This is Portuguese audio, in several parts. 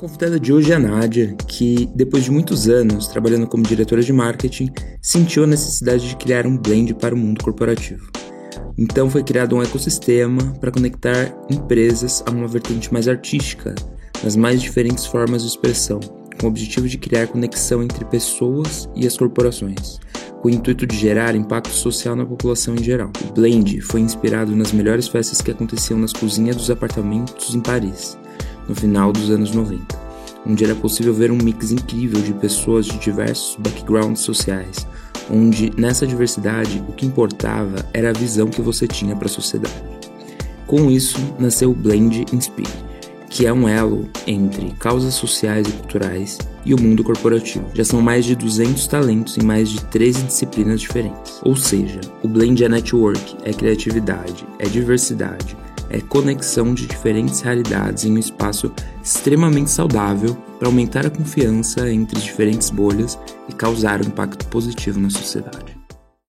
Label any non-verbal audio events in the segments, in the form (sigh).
convidada de hoje é a Nádia, que, depois de muitos anos trabalhando como diretora de marketing, sentiu a necessidade de criar um blend para o mundo corporativo. Então foi criado um ecossistema para conectar empresas a uma vertente mais artística, nas mais diferentes formas de expressão, com o objetivo de criar conexão entre pessoas e as corporações, com o intuito de gerar impacto social na população em geral. O Blend foi inspirado nas melhores festas que aconteciam nas cozinhas dos apartamentos em Paris no final dos anos 90, onde era possível ver um mix incrível de pessoas de diversos backgrounds sociais, onde nessa diversidade o que importava era a visão que você tinha para a sociedade. Com isso, nasceu o Blend Inspire, que é um elo entre causas sociais e culturais e o mundo corporativo. Já são mais de 200 talentos em mais de 13 disciplinas diferentes. Ou seja, o Blend é network, é criatividade, é diversidade, é conexão de diferentes realidades em um espaço extremamente saudável para aumentar a confiança entre diferentes bolhas e causar um impacto positivo na sociedade.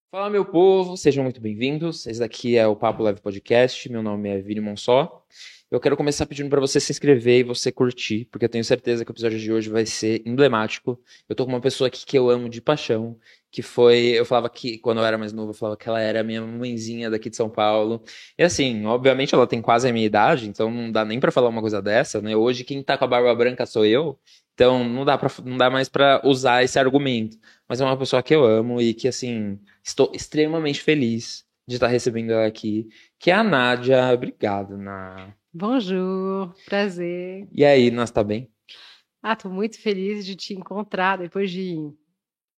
Fala, meu povo, sejam muito bem-vindos. Esse daqui é o Papo Leve Podcast. Meu nome é Vini Monsó. Eu quero começar pedindo para você se inscrever e você curtir, porque eu tenho certeza que o episódio de hoje vai ser emblemático. Eu tô com uma pessoa aqui que eu amo de paixão, que foi, eu falava que quando eu era mais novo, eu falava que ela era a minha mãezinha daqui de São Paulo. E assim, obviamente ela tem quase a minha idade, então não dá nem para falar uma coisa dessa, né? Hoje quem tá com a barba branca sou eu. Então não dá para não dá mais para usar esse argumento. Mas é uma pessoa que eu amo e que assim, estou extremamente feliz de estar recebendo ela aqui, que é a Nádia. Obrigado, Nádia. Bonjour, prazer. E aí, nós tá bem? Ah, tô muito feliz de te encontrar depois de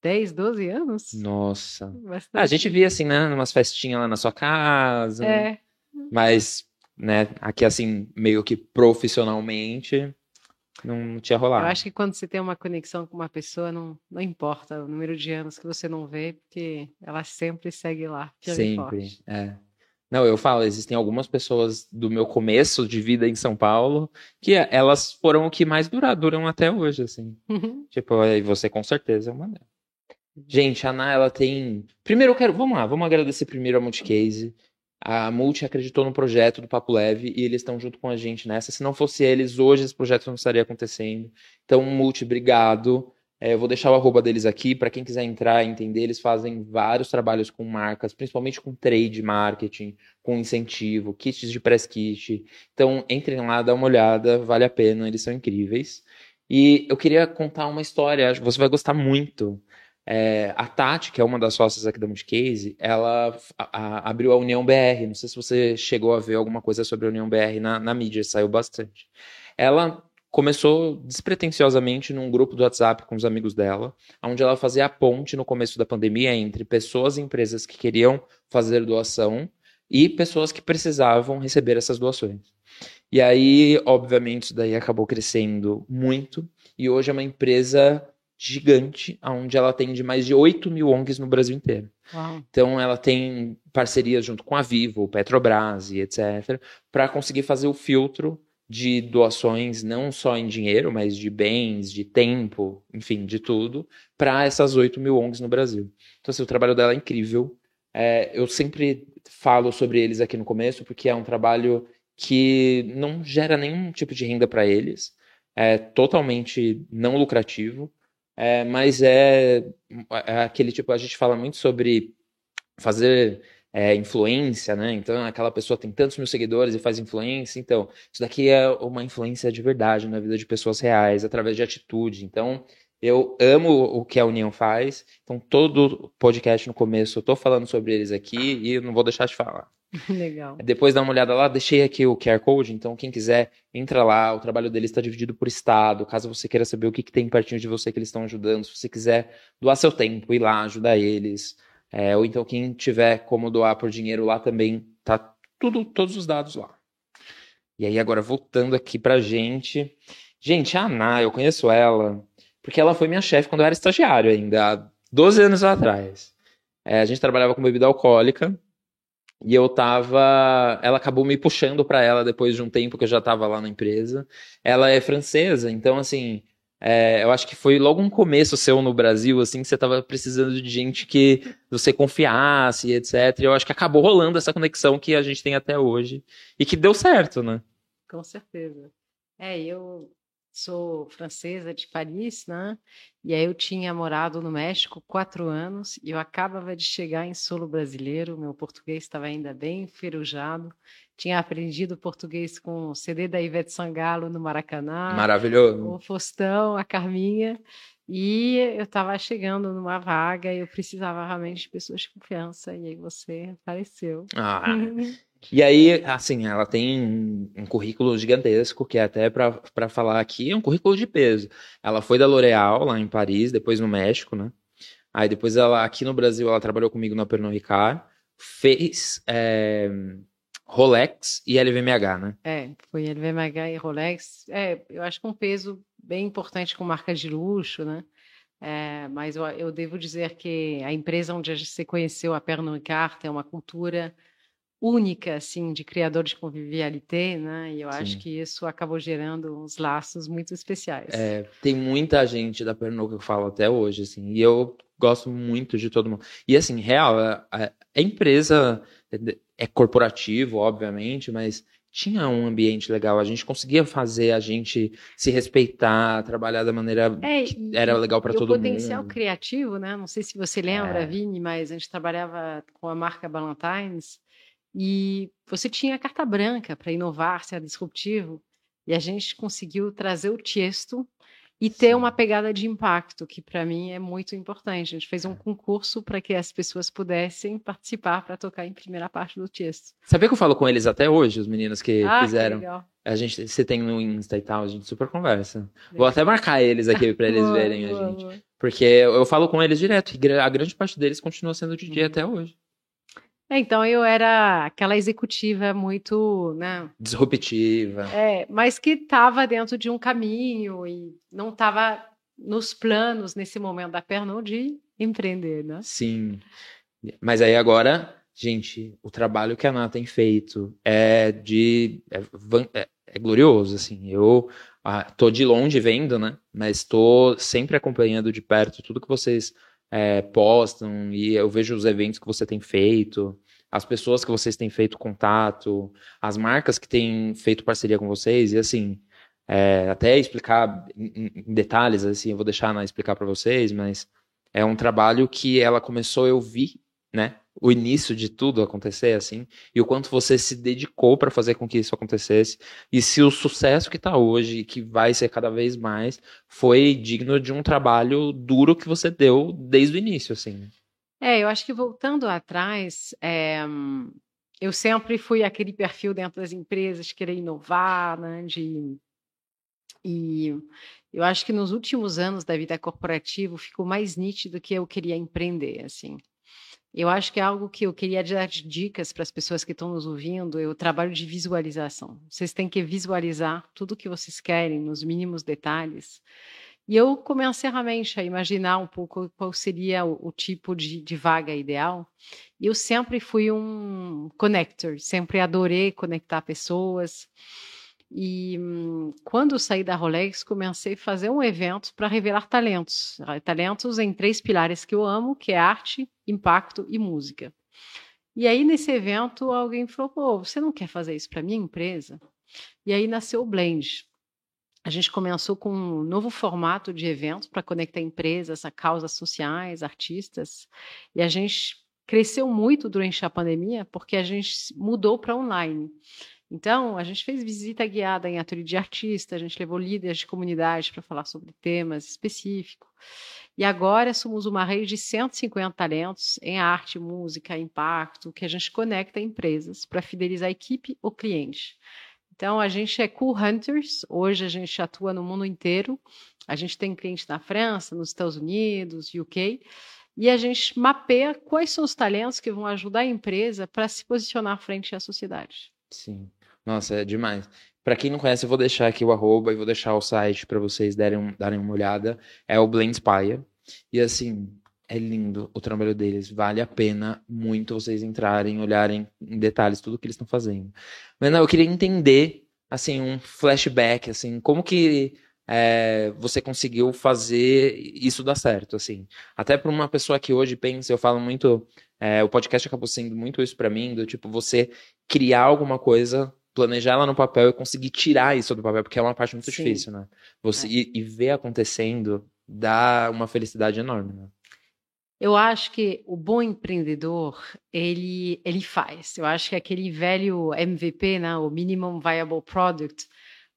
10, 12 anos. Nossa. Ah, a gente via assim, né, umas festinhas lá na sua casa. É. Mas, né, aqui assim, meio que profissionalmente, não tinha rolado. Eu acho que quando você tem uma conexão com uma pessoa, não, não importa o número de anos que você não vê, porque ela sempre segue lá. Sempre, é. Não, eu falo, existem algumas pessoas do meu começo de vida em São Paulo que elas foram o que mais durar, duram até hoje, assim. Uhum. Tipo, e você com certeza é uma delas. Gente, a Ana, ela tem. Primeiro eu quero. Vamos lá, vamos agradecer primeiro a Multicase. A Multi acreditou no projeto do Papo Leve e eles estão junto com a gente nessa. Se não fosse eles, hoje esse projeto não estaria acontecendo. Então, Multi, obrigado. É, eu vou deixar o arroba deles aqui para quem quiser entrar e entender. Eles fazem vários trabalhos com marcas, principalmente com trade marketing, com incentivo, kits de press kit. Então, entrem lá, dá uma olhada, vale a pena, eles são incríveis. E eu queria contar uma história, você vai gostar muito. É, a Tati, que é uma das sócias aqui da Multicase, ela a, a, abriu a União BR. Não sei se você chegou a ver alguma coisa sobre a União BR na, na mídia, saiu bastante. Ela começou despretensiosamente num grupo do WhatsApp com os amigos dela, onde ela fazia a ponte no começo da pandemia entre pessoas e empresas que queriam fazer doação e pessoas que precisavam receber essas doações. E aí, obviamente, isso daí acabou crescendo muito e hoje é uma empresa gigante, onde ela atende mais de 8 mil ONGs no Brasil inteiro. Uau. Então, ela tem parcerias junto com a Vivo, Petrobras e etc., para conseguir fazer o filtro de doações, não só em dinheiro, mas de bens, de tempo, enfim, de tudo, para essas 8 mil ONGs no Brasil. Então, assim, o trabalho dela é incrível. É, eu sempre falo sobre eles aqui no começo, porque é um trabalho que não gera nenhum tipo de renda para eles, é totalmente não lucrativo, é, mas é, é aquele tipo, a gente fala muito sobre fazer é, influência, né? Então aquela pessoa tem tantos mil seguidores e faz influência. Então, isso daqui é uma influência de verdade na vida de pessoas reais, através de atitude. Então, eu amo o que a União faz. Então, todo podcast no começo eu tô falando sobre eles aqui e não vou deixar de falar. (laughs) Legal. Depois dá uma olhada lá, deixei aqui o QR Code, então quem quiser, entra lá. O trabalho deles está dividido por estado. Caso você queira saber o que, que tem pertinho de você que eles estão ajudando, se você quiser doar seu tempo, ir lá, ajudar eles. É, ou então quem tiver como doar por dinheiro lá também, tá tudo, todos os dados lá. E aí agora voltando aqui pra gente. Gente, a Ana, eu conheço ela, porque ela foi minha chefe quando eu era estagiário ainda, há 12 anos atrás. É, a gente trabalhava com bebida alcoólica, e eu tava. Ela acabou me puxando para ela depois de um tempo que eu já tava lá na empresa. Ela é francesa, então, assim, é, eu acho que foi logo um começo seu no Brasil, assim, que você estava precisando de gente que você confiasse, etc. E eu acho que acabou rolando essa conexão que a gente tem até hoje e que deu certo, né? Com certeza. É, eu sou francesa de Paris, né? E aí eu tinha morado no México quatro anos e eu acabava de chegar em solo brasileiro, meu português estava ainda bem enferrujado, tinha aprendido português com o CD da Ivete Sangalo no Maracanã. Maravilhoso. O Faustão, a Carminha. E eu estava chegando numa vaga e eu precisava realmente de pessoas de confiança. E aí você apareceu. Ah. (laughs) E aí, assim, ela tem um currículo gigantesco, que é até para falar aqui, é um currículo de peso. Ela foi da L'Oréal, lá em Paris, depois no México, né? Aí depois ela, aqui no Brasil, ela trabalhou comigo na Pernod Ricard, fez é, Rolex e LVMH, né? É, foi LVMH e Rolex. É, eu acho que um peso bem importante com marcas de luxo, né? É, mas eu, eu, devo dizer que a empresa onde você conheceu a Pernod Ricard tem uma cultura única, assim, de criador de convivialité, né? E eu Sim. acho que isso acabou gerando uns laços muito especiais. É, tem muita gente da Pernod que eu falo até hoje, assim, e eu gosto muito de todo mundo. E assim, real, a, a empresa é, é corporativo, obviamente, mas tinha um ambiente legal. A gente conseguia fazer a gente se respeitar, trabalhar da maneira é, que era legal para todo mundo. O potencial criativo, né? Não sei se você lembra, é. Vini, mas a gente trabalhava com a marca Ballantines e você tinha carta branca para inovar, ser disruptivo. E a gente conseguiu trazer o Tiesto e ter Sim. uma pegada de impacto, que para mim é muito importante. A gente fez um é. concurso para que as pessoas pudessem participar para tocar em primeira parte do texto. Sabia que eu falo com eles até hoje, os meninos que ah, fizeram? Que legal. A gente, você tem no Insta e tal, a gente super conversa. Legal. Vou até marcar eles aqui para eles boa, verem boa, a gente. Boa. Porque eu falo com eles direto, e a grande parte deles continua sendo DJ uhum. até hoje. É, então eu era aquela executiva muito, né? Disruptiva. É, mas que estava dentro de um caminho e não estava nos planos nesse momento da Pernod de empreender, né? Sim. Mas aí agora, gente, o trabalho que a Ana tem feito é de é, é, é glorioso, assim. Eu ah, tô de longe vendo, né? Mas tô sempre acompanhando de perto tudo que vocês é, postam e eu vejo os eventos que você tem feito, as pessoas que vocês têm feito contato, as marcas que têm feito parceria com vocês e assim é, até explicar em, em, detalhes assim eu vou deixar na explicar para vocês, mas é um trabalho que ela começou eu vi, né? o início de tudo acontecer assim e o quanto você se dedicou para fazer com que isso acontecesse e se o sucesso que está hoje que vai ser cada vez mais foi digno de um trabalho duro que você deu desde o início assim é eu acho que voltando atrás é, eu sempre fui aquele perfil dentro das empresas querer inovar né de e eu acho que nos últimos anos da vida corporativa ficou mais nítido que eu queria empreender assim eu acho que é algo que eu queria dar dicas para as pessoas que estão nos ouvindo, é o trabalho de visualização. Vocês têm que visualizar tudo o que vocês querem, nos mínimos detalhes. E eu comecei realmente a imaginar um pouco qual seria o, o tipo de, de, vaga ideal. E eu sempre fui um connector, sempre adorei conectar pessoas. E hum, quando saí da Rolex, comecei a fazer um evento para revelar talentos. Talentos em três pilares que eu amo, que é arte, impacto e música. E aí, nesse evento, alguém falou, pô, você não quer fazer isso para minha empresa? E aí nasceu o Blend. A gente começou com um novo formato de evento para conectar empresas a causas sociais, artistas. E a gente cresceu muito durante a pandemia porque a gente mudou para online. Então, a gente fez visita guiada em ateliê de artista, a gente levou líderes de comunidade para falar sobre temas específicos. E agora somos uma rede de 150 talentos em arte, música, impacto, que a gente conecta empresas para fidelizar a equipe ou cliente. Então, a gente é Cool Hunters, hoje a gente atua no mundo inteiro. A gente tem cliente na França, nos Estados Unidos, UK, e a gente mapeia quais são os talentos que vão ajudar a empresa para se posicionar frente à sociedade. Sim. Nossa, é demais. Para quem não conhece, eu vou deixar aqui o arroba e vou deixar o site para vocês darem, darem uma olhada. É o Blend Spire. E assim, é lindo o trabalho deles. Vale a pena muito vocês entrarem, olharem em detalhes tudo que eles estão fazendo. Mas não, eu queria entender, assim, um flashback, assim, como que é, você conseguiu fazer isso dar certo, assim. Até para uma pessoa que hoje pensa, eu falo muito, é, o podcast acabou sendo muito isso para mim, do tipo, você criar alguma coisa planejar ela no papel e conseguir tirar isso do papel, porque é uma parte muito Sim. difícil, né? Você, é. e, e, ver acontecendo dá uma felicidade enorme, né? Eu acho que o bom empreendedor, ele, ele faz. Eu acho que aquele velho MVP, né, o Minimum Viable Product,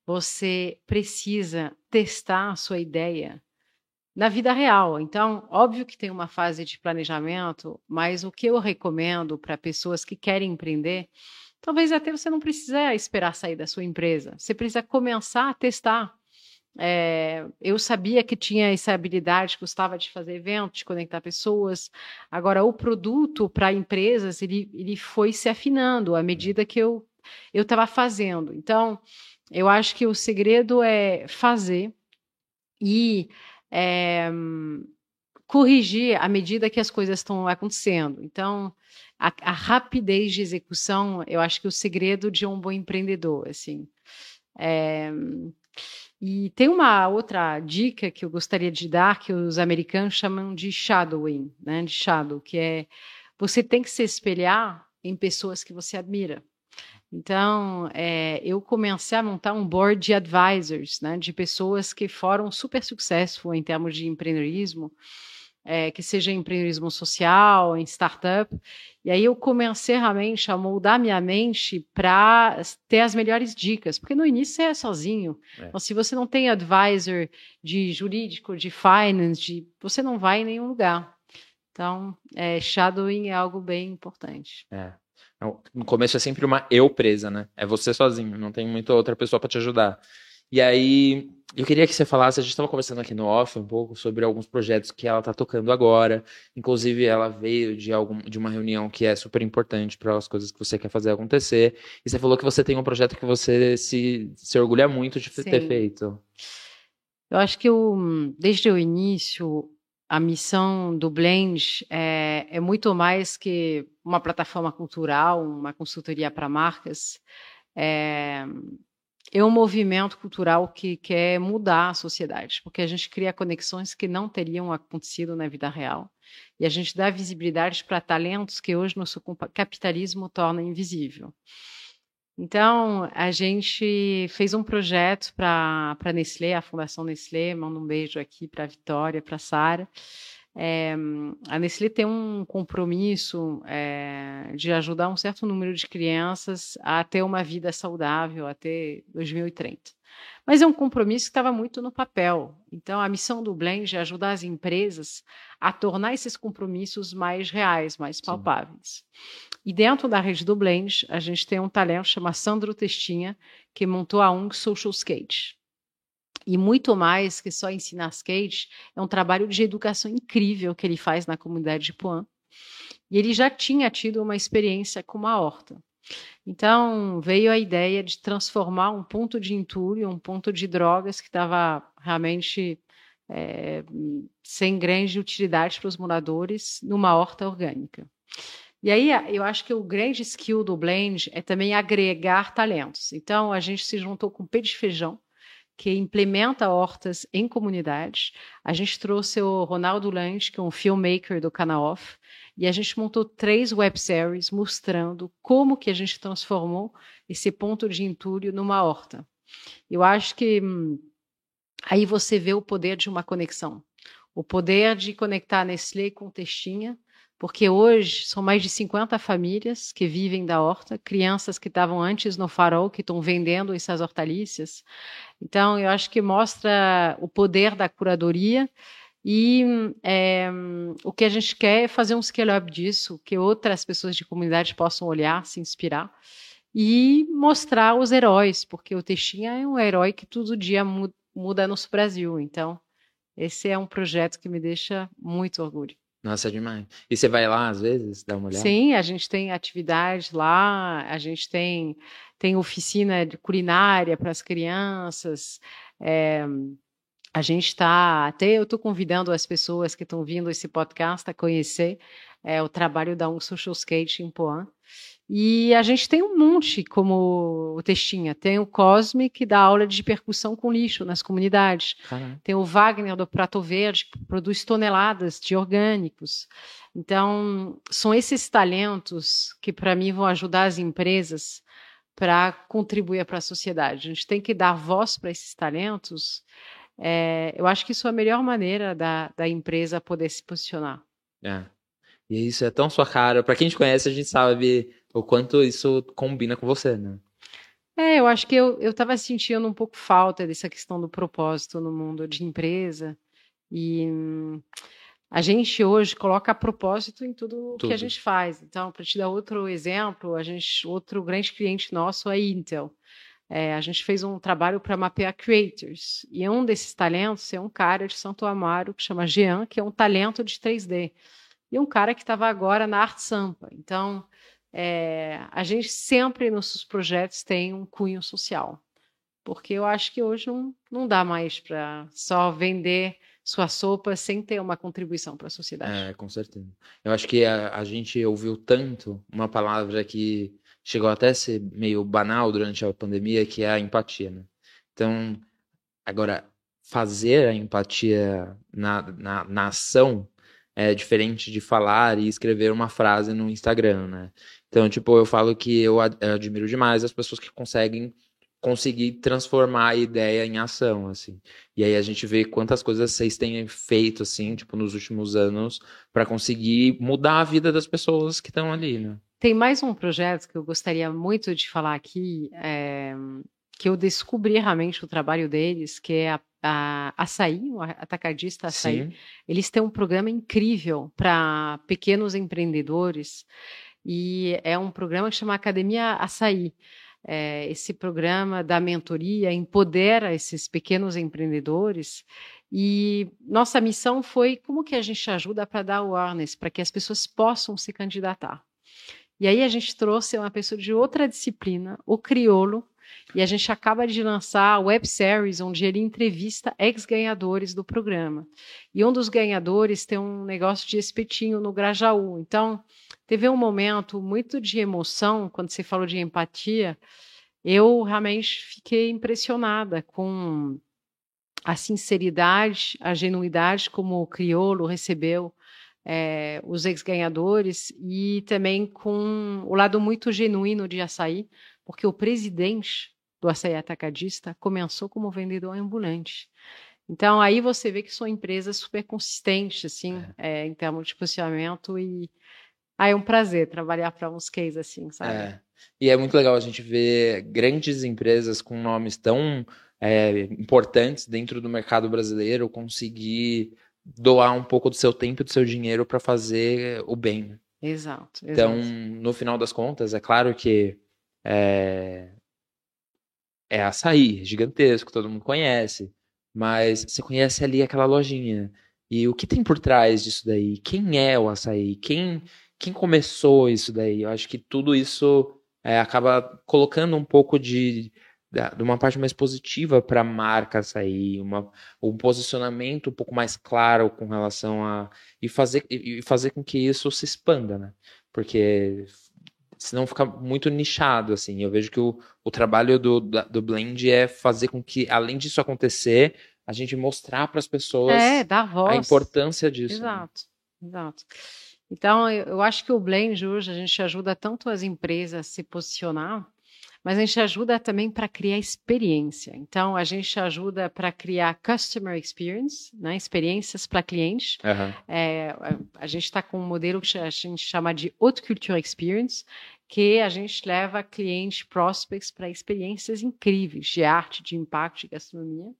você precisa testar a sua ideia na vida real. Então, óbvio que tem uma fase de planejamento, mas o que eu recomendo para pessoas que querem empreender, talvez até você não precise esperar sair da sua empresa. Você precisa começar a testar. É, eu sabia que tinha essa habilidade, gostava de fazer eventos, de conectar pessoas. Agora, o produto para empresas, ele, ele foi se afinando à medida que eu estava fazendo. Então, eu acho que o segredo é fazer e é, corrigir à medida que as coisas estão acontecendo. Então, a, a, rapidez de execução, eu acho que é o segredo de um bom empreendedor, assim. É, e tem uma outra dica que eu gostaria de dar que os americanos chamam de shadowing, né, de shadow, que é você tem que se espelhar em pessoas que você admira. Então, é, eu comecei a montar um board de advisors, né, de pessoas que foram super successful em termos de empreendedorismo, é, que seja empreendedorismo social, em startup. E aí eu comecei realmente a moldar minha mente para ter as melhores dicas, porque no início você é sozinho. É. Então, se você não tem advisor de jurídico, de finance, de, você não vai em nenhum lugar. Então, é, shadowing é algo bem importante. É. No começo é sempre uma eu presa, né? É você sozinho, não tem muita outra pessoa para te ajudar. E aí, eu queria que você falasse, a gente estava conversando aqui no off um pouco sobre alguns projetos que ela está tocando agora. Inclusive, ela veio de, algum, de uma reunião que é super importante para as coisas que você quer fazer acontecer. E você falou que você tem um projeto que você se, se orgulha muito de Sim. ter feito. Eu acho que eu, desde o início, a missão do Blend é, é, muito mais que uma plataforma cultural, uma consultoria para marcas. É, é, um movimento cultural que quer mudar a sociedade, porque a gente cria conexões que não teriam acontecido na vida real. E a gente dá visibilidade para talentos que hoje nosso capitalismo torna invisível. Então, a gente fez um projeto para a Nestlé, a Fundação Nestlé, mando um beijo aqui para a Vitória, para a Sara. É, a Nestlé tem um compromisso é, de ajudar um certo número de crianças a ter uma vida saudável até 2030. Mas é um compromisso que estava muito no papel. Então, a missão do Blend é ajudar as empresas a tornar esses compromissos mais reais, mais palpáveis. Sim. E dentro da rede do Blend, a gente tem um talento chamado Sandro Testinha, que montou a ONG Social Skate. E muito mais que só ensinar skate, é um trabalho de educação incrível que ele faz na comunidade de Puan. E ele já tinha tido uma experiência com uma horta. Então, veio a ideia de transformar um ponto de entulho, um ponto de drogas que estava realmente é, sem grande utilidade para os moradores, numa horta orgânica. E aí, eu acho que o grande skill do Blend é também agregar talentos. Então, a gente se juntou com o Pé de Feijão, que implementa hortas em comunidades. A gente trouxe o Ronaldo Lange, que é um filmmaker do canal Off, e a gente montou três webséries mostrando como que a gente transformou esse ponto de entulho numa horta. Eu acho que hum, aí você vê o poder de uma conexão. O poder de conectar Nestlé com Textinha, porque hoje são mais de 50 famílias que vivem da horta, crianças que estavam antes no farol, que estão vendendo essas hortaliças. Então, eu acho que mostra o poder da curadoria e é, o que a gente quer é fazer um scale-up disso, que outras pessoas de comunidade possam olhar, se inspirar e mostrar os heróis, porque o Textinha é um herói que todo dia muda no Brasil. Então, esse é um projeto que me deixa muito orgulho. Nossa, é demais. E você vai lá às vezes, dá uma olhada? Sim, a gente tem atividades lá, a gente tem, tem oficina de culinária para as crianças. É, a gente está, até eu estou convidando as pessoas que estão vindo esse podcast a conhecer é, o trabalho da Um Social Skate em Poan. E a gente tem um monte, como o Textinha. Tem o Cosme, que dá aula de percussão com lixo nas comunidades. Caramba. Tem o Wagner, do Prato Verde, que produz toneladas de orgânicos. Então, são esses talentos que, para mim, vão ajudar as empresas para contribuir para a sociedade. A gente tem que dar voz para esses talentos. É, eu acho que isso é a melhor maneira da, da empresa poder se posicionar. É. E isso é tão sua cara. Para quem te conhece, a gente sabe o quanto isso combina com você, né? É, eu acho que eu estava sentindo um pouco falta dessa questão do propósito no mundo de empresa. E hum, a gente hoje coloca propósito em tudo, tudo. que a gente faz. Então, para te dar outro exemplo, a gente, outro grande cliente nosso é a Intel. É, a gente fez um trabalho para mapear creators. E um desses talentos é um cara de Santo Amaro que chama Jean, que é um talento de 3D. E um cara que estava agora na Arte Sampa. Então, é, a gente sempre nos projetos tem um cunho social, porque eu acho que hoje não, não dá mais para só vender sua sopa sem ter uma contribuição para a sociedade. É, com certeza. Eu acho que a, a, gente ouviu tanto uma palavra que chegou até a ser meio banal durante a pandemia, que é a empatia, né? Então, agora, fazer a empatia na, na, na ação é diferente de falar e escrever uma frase no Instagram, né? Então, tipo, eu falo que eu admiro demais as pessoas que conseguem conseguir transformar a ideia em ação, assim. E aí a gente vê quantas coisas vocês têm feito, assim, tipo, nos últimos anos, para conseguir mudar a vida das pessoas que estão ali, né? Tem mais um projeto que eu gostaria muito de falar aqui, é, que eu descobri realmente o trabalho deles, que é a, a Açaí, o atacadista Açaí. Sim. Eles têm um programa incrível para pequenos empreendedores e é um programa que chama Academia Açaí. É, esse programa da mentoria empodera esses pequenos empreendedores e nossa missão foi como que a gente ajuda para dar awareness, para que as pessoas possam se candidatar. E aí a gente trouxe uma pessoa de outra disciplina, o criolo, e a gente acaba de lançar a web series onde ele entrevista ex-ganhadores do programa. E um dos ganhadores tem um negócio de espetinho no Grajaú. Então, teve um momento muito de emoção quando você falou de empatia. Eu realmente fiquei impressionada com a sinceridade, a genuidade como o Criolo recebeu é, os ex-ganhadores e também com o lado muito genuíno de açaí, porque o presidente do açaí atacadista começou como vendedor ambulante. Então aí você vê que são empresas super consistentes assim é. É, em termos de posicionamento e ah, é um prazer trabalhar para uns cases assim, sabe? É. E é muito legal a gente ver grandes empresas com nomes tão é, importantes dentro do mercado brasileiro conseguir doar um pouco do seu tempo e do seu dinheiro para fazer o bem. Exato, exato, Então, no final das contas, é claro que é, é açaí, gigantesco, todo mundo conhece, mas você conhece ali aquela lojinha. E o que tem por trás disso daí? Quem é o açaí? Quem quem começou isso daí? Eu acho que tudo isso é, acaba colocando um pouco de, de uma parte mais positiva para a marca sair, uma, um posicionamento um pouco mais claro com relação a. E fazer, e fazer com que isso se expanda, né? Porque senão fica muito nichado, assim. Eu vejo que o, o trabalho do, do Blend é fazer com que, além disso acontecer, a gente mostrar para as pessoas é, a importância disso. Exato, né? exato. Então, eu acho que o Blend hoje a gente ajuda tanto as empresas a se posicionar, mas a gente ajuda também para criar experiência. Então, a gente ajuda para criar customer experience, né, experiências para clientes. Uhum. É, a gente está com um modelo que a gente chama de Haute Culture Experience, que a gente leva clientes, prospects para experiências incríveis de arte, de impacto, de gastronomia.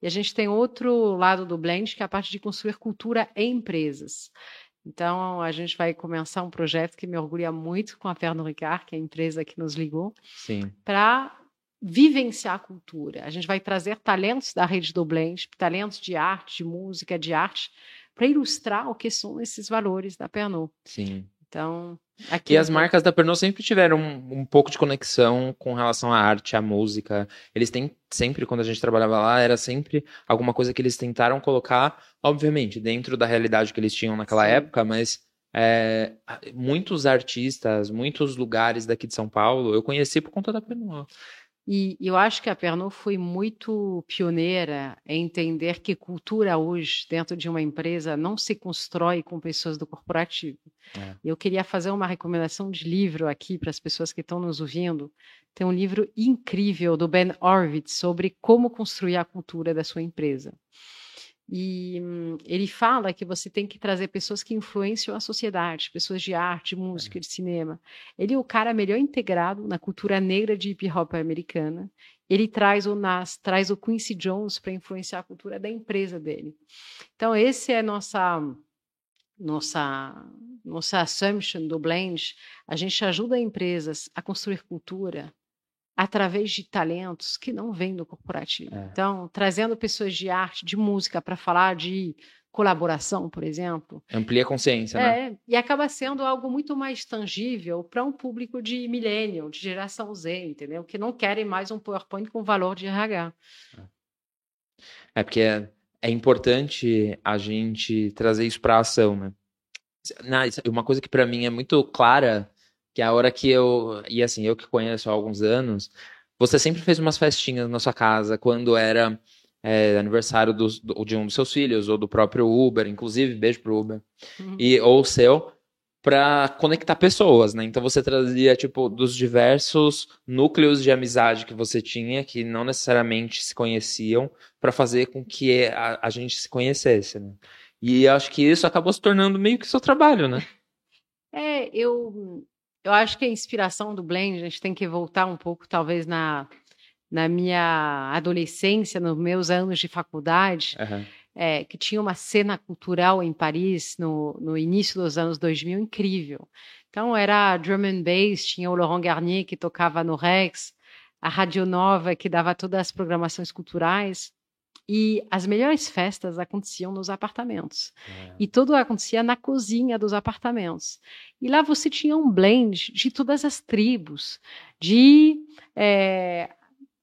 E a gente tem outro lado do Blend, que é a parte de construir cultura em empresas. Então, a gente vai começar um projeto que me orgulha muito com a Pernod Ricard, que é a empresa que nos ligou, para vivenciar a cultura. A gente vai trazer talentos da rede do Blend, talentos de arte, de música, de arte, para ilustrar o que são esses valores da Pernod. Sim. Então, Aqui e as marcas da Pernod sempre tiveram um, um, pouco de conexão com relação à arte, à música. Eles têm sempre, quando a gente trabalhava lá, era sempre alguma coisa que eles tentaram colocar, obviamente, dentro da realidade que eles tinham naquela Sim. época, mas é, muitos artistas, muitos lugares daqui de São Paulo, eu conheci por conta da Pernod. E eu acho que a Pernod foi muito pioneira em entender que cultura hoje, dentro de uma empresa, não se constrói com pessoas do corporativo. É. Eu queria fazer uma recomendação de livro aqui para as pessoas que estão nos ouvindo. Tem um livro incrível do Ben Horowitz sobre como construir a cultura da sua empresa. E hum, ele fala que você tem que trazer pessoas que influenciam a sociedade, pessoas de arte, de música, de cinema. Ele é o cara melhor integrado na cultura negra de hip hop americana. Ele traz o Nas, traz o Quincy Jones para influenciar a cultura da empresa dele. Então, esse é nossa nossa nossa assumption do blend. A gente ajuda empresas a construir cultura através de talentos que não vêm do corporativo. É. Então, trazendo pessoas de arte, de música para falar de colaboração, por exemplo. Amplia a consciência, é, né? E acaba sendo algo muito mais tangível para um público de millennial, de geração Z, entendeu? Que não querem mais um PowerPoint com valor de RH. É, é porque é, é importante a gente trazer isso para ação, né? Uma coisa que para mim é muito clara que a hora que eu. E assim, eu que conheço há alguns anos, você sempre fez umas festinhas na sua casa quando era é, aniversário do, do, de um dos seus filhos, ou do próprio Uber, inclusive, beijo pro Uber, uhum. e, ou seu, para conectar pessoas, né? Então você trazia, tipo, dos diversos núcleos de amizade que você tinha, que não necessariamente se conheciam, para fazer com que a, a gente se conhecesse, né? E acho que isso acabou se tornando meio que seu trabalho, né? É, eu eu acho que a inspiração do Blend, a gente tem que voltar um pouco, talvez, na, na minha adolescência, nos meus anos de faculdade, uhum. é, que tinha uma cena cultural em Paris no, no início dos anos 2000 incrível. Então, era drum and bass, tinha o Laurent Garnier que tocava no Rex, a Rádio Nova que dava todas as programações culturais. E as melhores festas aconteciam nos apartamentos. É. E tudo acontecia na cozinha dos apartamentos. E lá você tinha um blend de todas as tribos, de é,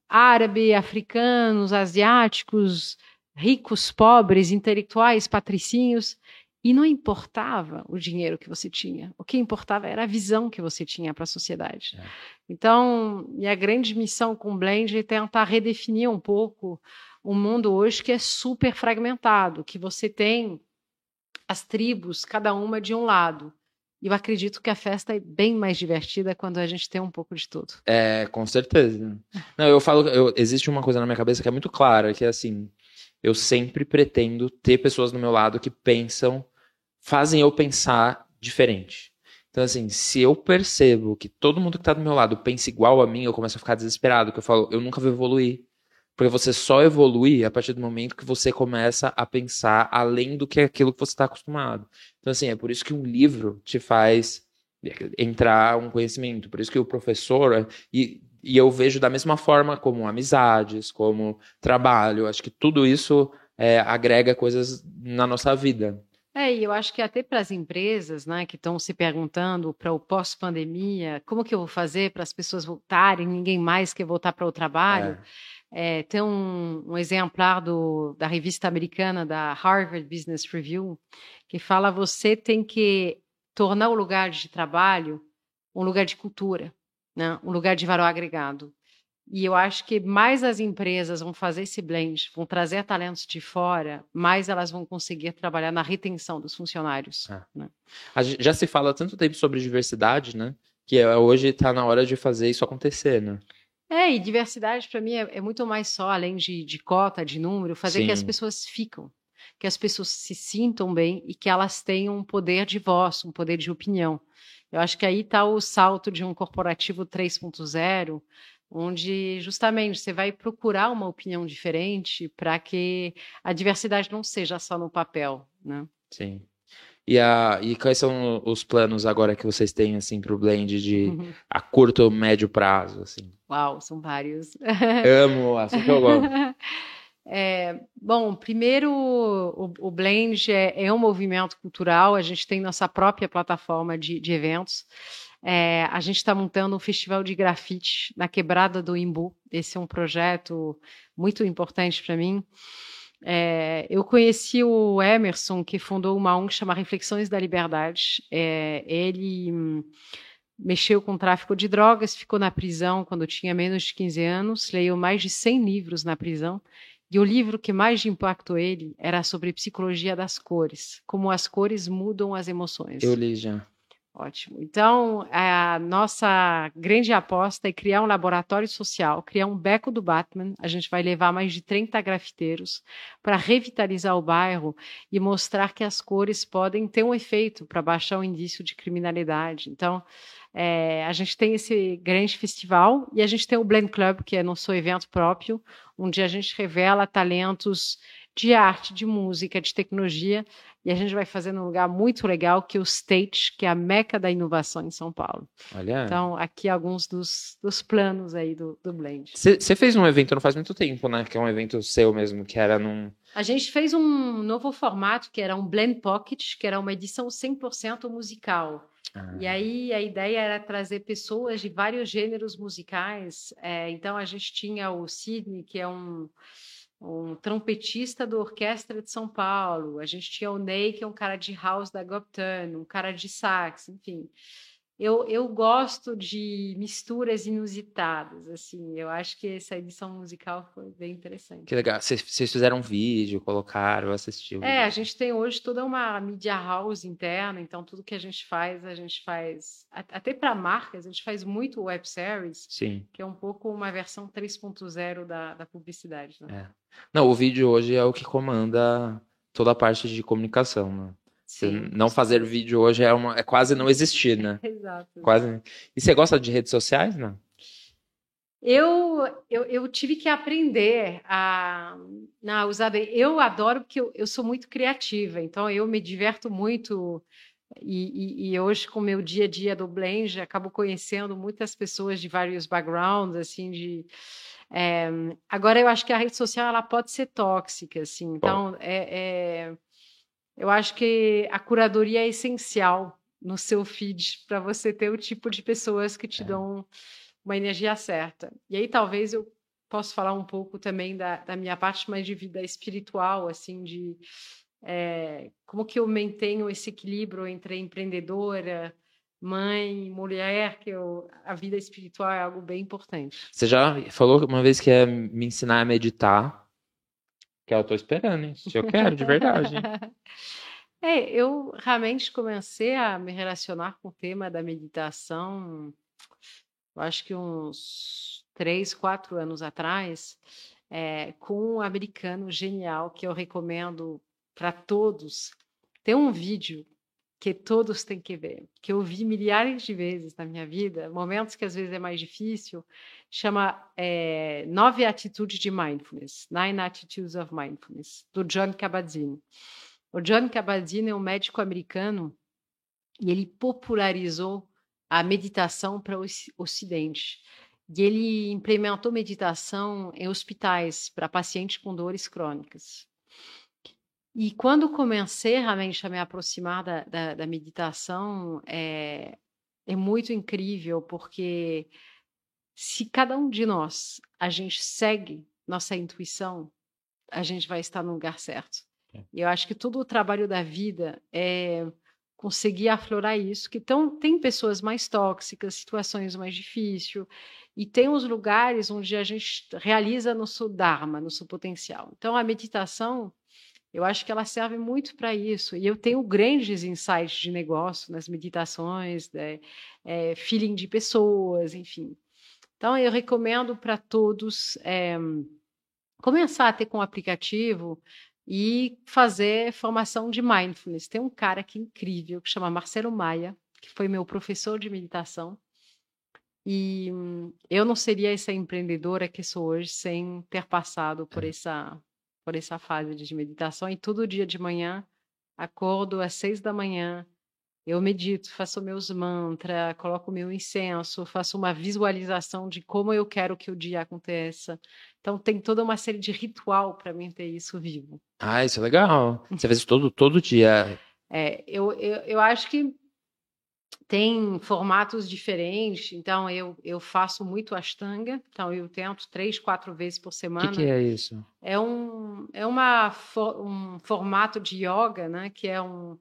árabe, africanos, asiáticos, ricos, pobres, intelectuais, patricinhos. E não importava o dinheiro que você tinha, o que importava era a visão que você tinha para a sociedade. É. Então, minha grande missão com o Blend é tentar redefinir um pouco um mundo hoje que é super fragmentado, que você tem as tribos, cada uma de um lado. E eu acredito que a festa é bem mais divertida quando a gente tem um pouco de tudo. É, com certeza. Não, eu falo, eu, existe uma coisa na minha cabeça que é muito clara, que é assim, eu sempre pretendo ter pessoas do meu lado que pensam, fazem eu pensar diferente. Então, assim, se eu percebo que todo mundo que tá do meu lado pensa igual a mim, eu começo a ficar desesperado, que eu falo, eu nunca vou evoluir. Porque você só evolui a partir do momento que você começa a pensar além do que aquilo que você está acostumado. Então, assim, é por isso que um livro te faz entrar um conhecimento. Por isso que o professor. E, e eu vejo da mesma forma como amizades, como trabalho. Acho que tudo isso é, agrega coisas na nossa vida. É, e eu acho que até para as empresas, né, que estão se perguntando para o pós-pandemia, como que eu vou fazer para as pessoas voltarem, ninguém mais quer voltar para o trabalho. É é, tem um, um exemplar do, da revista americana, da Harvard Business Review, que fala você tem que tornar o lugar de trabalho um lugar de cultura, né? um lugar de valor agregado. E eu acho que mais as empresas vão fazer esse blend, vão trazer talentos de fora, mais elas vão conseguir trabalhar na retenção dos funcionários. É. Né? Já se fala tanto tempo sobre diversidade, né? Que é, hoje está na hora de fazer isso acontecer, né? É, e diversidade para mim é, é, muito mais só, além de, de cota, de número, fazer Sim. que as pessoas ficam, que as pessoas se sintam bem e que elas tenham um poder de voz, um poder de opinião. Eu acho que aí está o salto de um corporativo 3.0, onde justamente você vai procurar uma opinião diferente para que a diversidade não seja só no papel, né? Sim. E, a, e quais são os planos agora que vocês têm, assim, para o Blend de uhum. a curto ou médio prazo, assim? Uau, são vários. Amo, assim que eu gosto. (laughs) É, bom, primeiro, o, o Blend é, é, um movimento cultural, a gente tem nossa própria plataforma de, de eventos. É, a gente está montando um festival de grafite na Quebrada do Imbu. Esse é um projeto muito importante para mim. É, eu conheci o Emerson, que fundou uma ONG chamada Reflexões da Liberdade. É, ele mexeu com tráfico de drogas, ficou na prisão quando tinha menos de 15 anos, leu mais de 100 livros na prisão, e o livro que mais impactou ele era sobre psicologia das cores, como as cores mudam as emoções. Eu li já. Ótimo. Então, a nossa grande aposta é criar um laboratório social, criar um beco do Batman. A gente vai levar mais de 30 grafiteiros para revitalizar o bairro e mostrar que as cores podem ter um efeito para baixar o indício de criminalidade. Então, é, a gente tem esse grande festival e a gente tem o Blend Club, que é nosso evento próprio, onde a gente revela talentos de arte, de música, de tecnologia e a gente vai fazer num lugar muito legal que é o State, que é a meca da inovação em São Paulo. Olha. Então, aqui alguns dos, dos planos aí do, do Blend. Você fez um evento não faz muito tempo, né? Que é um evento seu mesmo, que era num... A gente fez um novo formato, que era um Blend Pocket, que era uma edição 100% musical. Ah. E aí a ideia era trazer pessoas de vários gêneros musicais. É, então a gente tinha o Sidney, que é um um trompetista da Orquestra de São Paulo, a gente tinha o Ney, que é um cara de house da Goptan, um cara de sax, enfim eu, eu gosto de misturas inusitadas, assim. Eu acho que essa edição musical foi bem interessante. Que legal. Vocês fizeram um vídeo, colocaram, assistiu. É, a gente tem hoje toda uma media house interna, então tudo que a gente faz, a gente faz até para marcas, a gente faz muito web series, Sim. que é um pouco uma versão 3.0 da, da publicidade. Né? É. Não, o vídeo hoje é o que comanda toda a parte de comunicação, né? Sim. Não fazer vídeo hoje é, uma, é quase não existir, né? (laughs) Exato. Quase. E você gosta de redes sociais, não? Eu, eu, eu tive que aprender a, a usar. Eu adoro porque eu, eu sou muito criativa, então eu me diverto muito. E, e, e, hoje, com o meu dia a dia do Blend, acabo conhecendo muitas pessoas de vários backgrounds, assim, de. É, agora, eu acho que a rede social ela pode ser tóxica, assim. Então, é, é eu acho que a curadoria é essencial no seu feed para você ter o tipo de pessoas que te é. dão uma energia certa. E aí talvez eu possa falar um pouco também da, da minha parte mais de vida espiritual, assim, de é, como que eu mantenho esse equilíbrio entre empreendedora, mãe, mulher, que eu, a vida espiritual é algo bem importante. Você já falou uma vez que ia me ensinar a meditar. Que eu tô esperando, hein? Se eu (laughs) quero, de verdade. (laughs) é, eu realmente comecei a me relacionar com o tema da meditação, eu acho que uns três, quatro anos atrás, é, com um americano genial que eu recomendo para todos. Tem um vídeo que todos têm que ver, que eu vi milhares de vezes na minha vida, momentos que às vezes é mais difícil, chama é, Nove Atitudes de Mindfulness, Nine Attitudes of Mindfulness, do John Kabat-Zinn. O John Kabat-Zinn é um médico americano e ele popularizou a meditação para o Ocidente. E ele implementou meditação em hospitais para pacientes com dores crônicas. E quando comecei realmente a me aproximar da, da, da meditação, é, é muito incrível, porque se cada um de nós, a gente segue nossa intuição, a gente vai estar no lugar certo. É. E eu acho que todo o trabalho da vida é conseguir aflorar isso, que tão, tem pessoas mais tóxicas, situações mais difíceis, e tem os lugares onde a gente realiza nosso dharma, nosso potencial. Então, a meditação eu acho que ela serve muito para isso. E eu tenho grandes insights de negócio nas meditações, né? é, feeling de pessoas, enfim. Então, eu recomendo para todos é, começar a ter com o aplicativo e fazer formação de mindfulness. Tem um cara que é incrível, que chama Marcelo Maia, que foi meu professor de meditação. E hum, eu não seria essa empreendedora que sou hoje sem ter passado por é. essa por essa fase de meditação e todo dia de manhã acordo às seis da manhã, eu medito, faço meus mantras, coloco meu incenso, faço uma visualização de como eu quero que o dia aconteça. Então tem toda uma série de ritual para mim ter isso vivo. Ah, isso é legal. Você faz isso todo, todo dia. É, eu, eu, eu acho que tem formatos diferentes, então eu, eu faço muito Ashtanga, então eu tento três, quatro vezes por semana. O que, que, é isso? É um, é uma, um formato de yoga, né, que é um,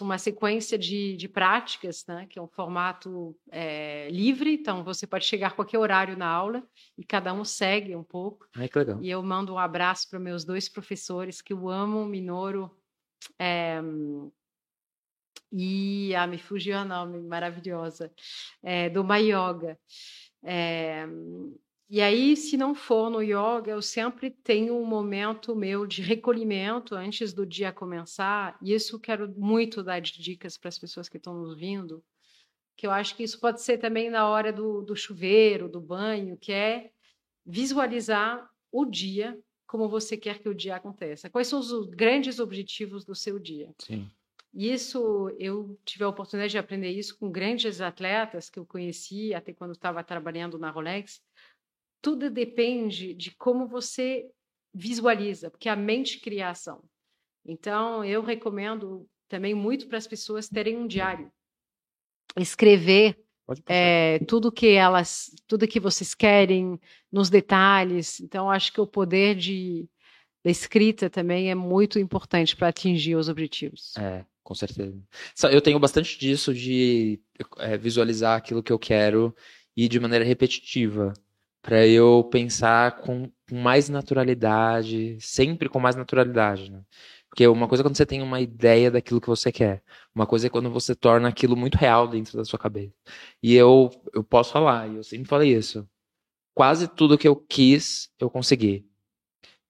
uma sequência de, de práticas, né, que é um formato é, livre, então você pode chegar a qualquer horário na aula e cada um segue um pouco. Ai, que legal. E eu mando um abraço para meus dois professores que eu amo, Minoro é, e ah, me fugiu o nome, maravilhosa, é, do Mayoga. É, e aí, se não for no yoga, eu sempre tenho um momento meu de recolhimento antes do dia começar. E isso eu quero muito dar de dicas para as pessoas que estão nos vindo, que eu acho que isso pode ser também na hora do, do chuveiro, do banho, que é visualizar o dia como você quer que o dia aconteça. Quais são os grandes objetivos do seu dia? Sim. Isso eu tive a oportunidade de aprender isso com grandes atletas que eu conheci até quando estava trabalhando na Rolex tudo depende de como você visualiza, porque a mente cria ação. Então, eu recomendo também muito para as pessoas terem um diário. Escrever é, tudo que elas, tudo que vocês querem, nos detalhes. Então, acho que o poder de, da escrita também é muito importante para atingir os objetivos. É, com certeza. Eu tenho bastante disso de é, visualizar aquilo que eu quero e de maneira repetitiva para eu pensar com, mais naturalidade, sempre com mais naturalidade, né? Porque uma coisa é quando você tem uma ideia daquilo que você quer, uma coisa é quando você torna aquilo muito real dentro da sua cabeça. E eu, eu posso falar, e eu sempre falei isso, quase tudo que eu quis, eu consegui.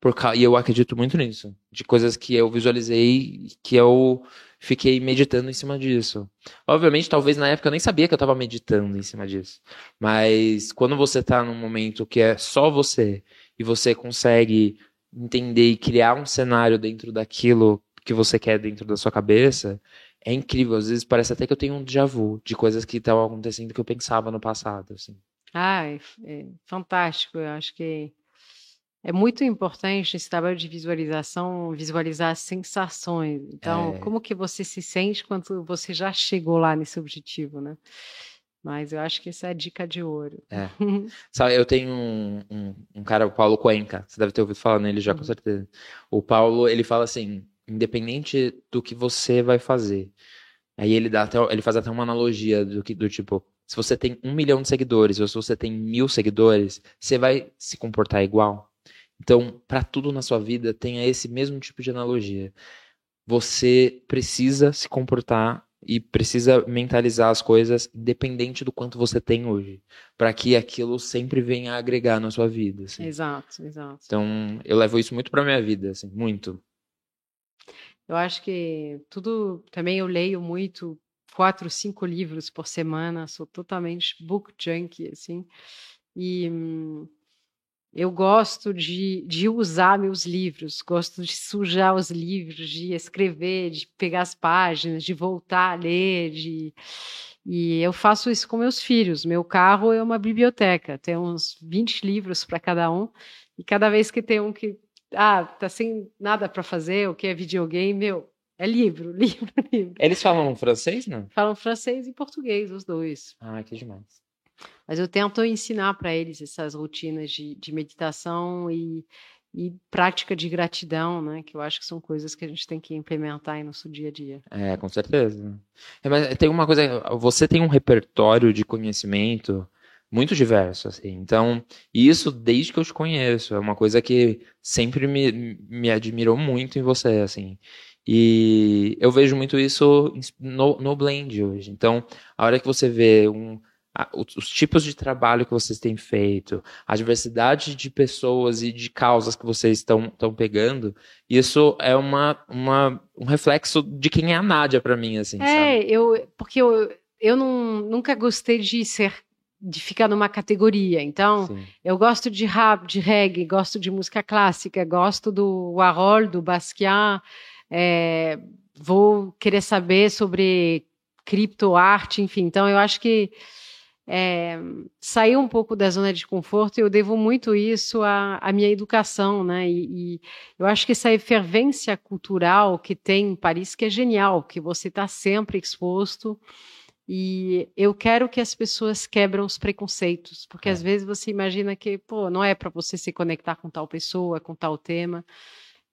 Por, e eu acredito muito nisso, de coisas que eu visualizei, que eu fiquei meditando em cima disso. Obviamente, talvez na época eu nem sabia que eu estava meditando em cima disso. Mas quando você está num momento que é só você e você consegue entender e criar um cenário dentro daquilo que você quer dentro da sua cabeça, é incrível. Às vezes parece até que eu tenho um déjà vu de coisas que estavam acontecendo que eu pensava no passado. Assim. Ah, é, é fantástico. Eu acho que é muito importante esse trabalho de visualização, visualizar as sensações. Então, é. como que você se sente quando você já chegou lá nesse objetivo, né? Mas eu acho que essa é a dica de ouro. É. (laughs) Sabe, eu tenho um, um, um, cara, o Paulo Cuenca, você deve ter ouvido falar nele já, uhum. com certeza. O Paulo, ele fala assim, independente do que você vai fazer, aí ele, dá até, ele faz até uma analogia do, que, do tipo, se você tem um milhão de seguidores ou se você tem mil seguidores, você vai se comportar igual? Então, para tudo na sua vida, tenha esse mesmo tipo de analogia. Você precisa se comportar e precisa mentalizar as coisas independente do quanto você tem hoje, para que aquilo sempre venha a agregar na sua vida. Assim. Exato, exato. Então, eu levo isso muito para minha vida, assim, muito. Eu acho que tudo também eu leio muito, quatro, cinco livros por semana, sou totalmente book junkie, assim. E hum, eu gosto de, de usar meus livros, gosto de sujar os livros, de escrever, de pegar as páginas, de voltar a ler, de... E eu faço isso com meus filhos. Meu carro é uma biblioteca, tem uns 20 livros para cada um. E cada vez que tem um que ah, tá sem nada para fazer, o que é videogame, meu, é livro, (laughs) livro, livro. Eles falam francês, não? Falam francês e português, os dois. Ah, que demais. Mas eu tento ensinar para eles essas rotinas de, de meditação e, e prática de gratidão, né? Que eu acho que são coisas que a gente tem que implementar no nosso dia a dia. É, com certeza. É, mas tem uma coisa, você tem um repertório de conhecimento muito diverso, assim. Então, isso desde que eu te conheço, é uma coisa que sempre me, me admirou muito em você, assim. E eu vejo muito isso no, no blend hoje. Então, a hora que você vê um os tipos de trabalho que vocês têm feito, a diversidade de pessoas e de causas que vocês estão pegando, isso é uma, uma, um reflexo de quem é a Nádia para mim, assim, É, sabe? eu, porque eu, eu não, nunca gostei de ser de ficar numa categoria. Então, Sim. eu gosto de rap, de reggae, gosto de música clássica, gosto do Warhol, do Basquiat, é, vou querer saber sobre criptoarte, enfim. Então, eu acho que é, sair um pouco da zona de conforto, e eu devo muito isso à, à minha educação, né? E, e, eu acho que essa efervência cultural que tem em Paris, que é genial, que você está sempre exposto. E eu quero que as pessoas quebram os preconceitos, porque é. às vezes você imagina que, pô, não é para você se conectar com tal pessoa, com tal tema.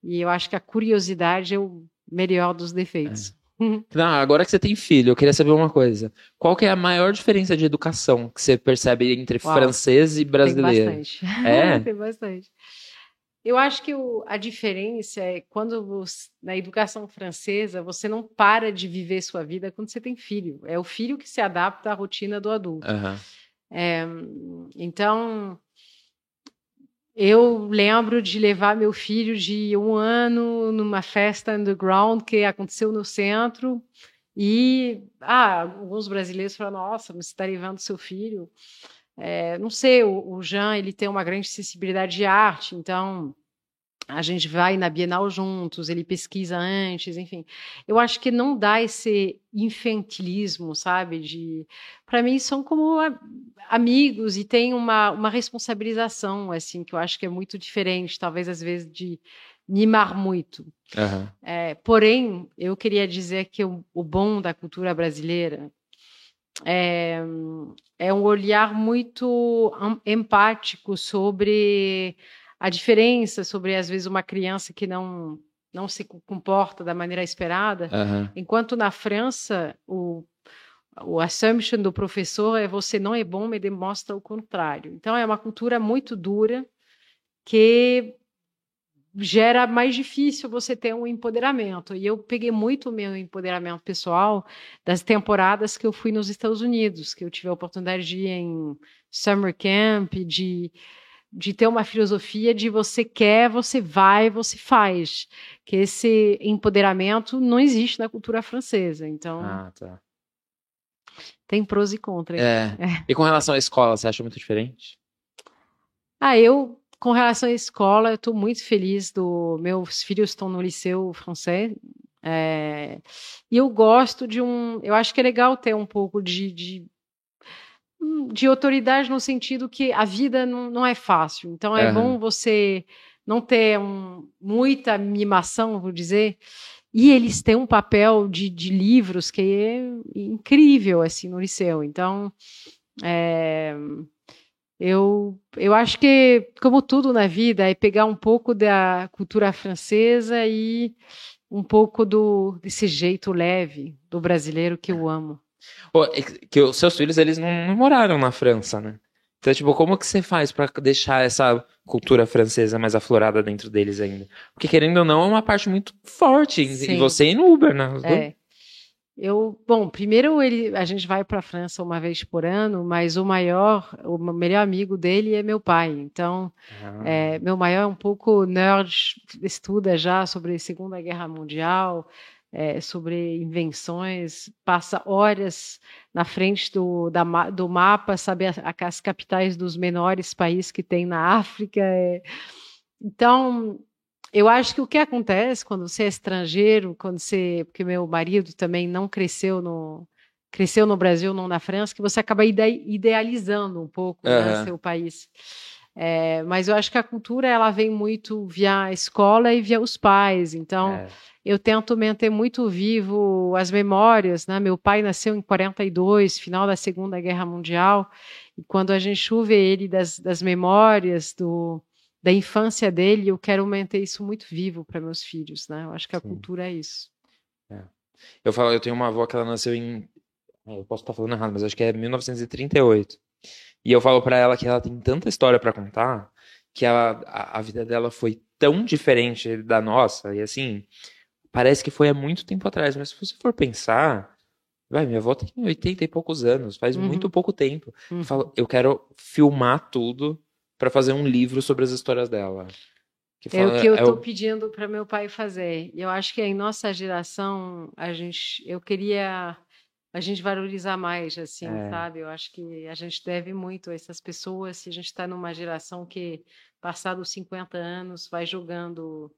E eu acho que a curiosidade é o melhor dos defeitos. É. Não, agora que você tem filho, eu queria saber uma coisa. Qual que é a maior diferença de educação que você percebe entre Uau, francês e brasileiro? Tem bastante. É? (laughs) tem bastante. Eu acho que o, a diferença é quando você, na educação francesa você não para de viver sua vida quando você tem filho. É o filho que se adapta à rotina do adulto. Uhum. É, então, eu lembro de levar meu filho de um ano numa festa underground que aconteceu no centro. E ah, alguns brasileiros falaram: Nossa, você está levando seu filho. É, não sei, o, o Jean ele tem uma grande sensibilidade de arte, então a gente vai na Bienal juntos, ele pesquisa antes, enfim. Eu acho que não dá esse infantilismo, sabe? De, para mim são como amigos e tem uma, uma responsabilização, assim, que eu acho que é muito diferente, talvez às vezes de mimar muito. Uhum. É, porém, eu queria dizer que o, o bom da cultura brasileira é, é um olhar muito empático sobre a diferença sobre, às vezes, uma criança que não, não se comporta da maneira esperada. Uhum. Enquanto na França, o, o assumption do professor é você não é bom, me demonstra o contrário. Então, é uma cultura muito dura que gera mais difícil você ter um empoderamento. E eu peguei muito o meu empoderamento pessoal das temporadas que eu fui nos Estados Unidos, que eu tive a oportunidade de ir em summer camp, de de ter uma filosofia de você quer, você vai, você faz. Que esse empoderamento não existe na cultura francesa. Então. Ah, tá. Tem prós e contras. É. (laughs) é. E com relação à escola, você acha muito diferente? Ah, eu, com relação à escola, eu estou muito feliz do. Meus filhos estão no liceu francês. É, e eu gosto de um. Eu acho que é legal ter um pouco de, de de autoridade no sentido que a vida não, não é fácil. Então é uhum. bom você não ter um, muita mimação, vou dizer. E eles têm um papel de, de livros que é incrível assim no liceu. Então é, eu, eu acho que, como tudo na vida, é pegar um pouco da cultura francesa e um pouco do, desse jeito leve do brasileiro que eu amo. É que os seus filhos, eles não, não moraram na França, né? Então, tipo, como que você faz para deixar essa cultura francesa mais aflorada dentro deles ainda? Porque, querendo ou não, é uma parte muito forte em, você e no Uber, né? É. Eu, bom, primeiro ele, a gente vai para a França uma vez por ano, mas o maior, o melhor amigo dele é meu pai. Então, ah. é, meu maior é um pouco nerd, estuda já sobre a Segunda Guerra Mundial, é, sobre invenções, passa horas na frente do, da, do mapa, sabe as, as, capitais dos menores países que tem na África. É. Então, eu acho que o que acontece quando você é estrangeiro, quando você, porque meu marido também não cresceu no cresceu no Brasil, não na França, que você acaba ide, idealizando um pouco uhum. né, seu país. É, mas eu acho que a cultura ela vem muito via a escola e via os pais. Então, é eu tento manter muito vivo as memórias, né? Meu pai nasceu em 42, final da Segunda Guerra Mundial, e quando a gente chuve ele das, das memórias do, da infância dele, eu quero manter isso muito vivo para meus filhos, né? Eu acho que a Sim. cultura é isso. É. Eu falo, eu tenho uma avó que ela nasceu em, eu posso estar falando errado, mas acho que é 1938. E eu falo para ela que ela tem tanta história para contar que a, a, a vida dela foi tão diferente da nossa e assim parece que foi há muito tempo atrás, mas se você for pensar, vai, minha avó tem 80 e poucos anos, faz uhum. muito pouco tempo. Uhum. Eu falo, eu quero filmar tudo para fazer um livro sobre as histórias dela. Fala, é o que eu estou é o... pedindo para meu pai fazer. Eu acho que em nossa geração, a gente, eu queria a gente valorizar mais, assim, é. sabe? Eu acho que a gente deve muito a essas pessoas. Se a gente está numa geração que, passados 50 anos, vai jogando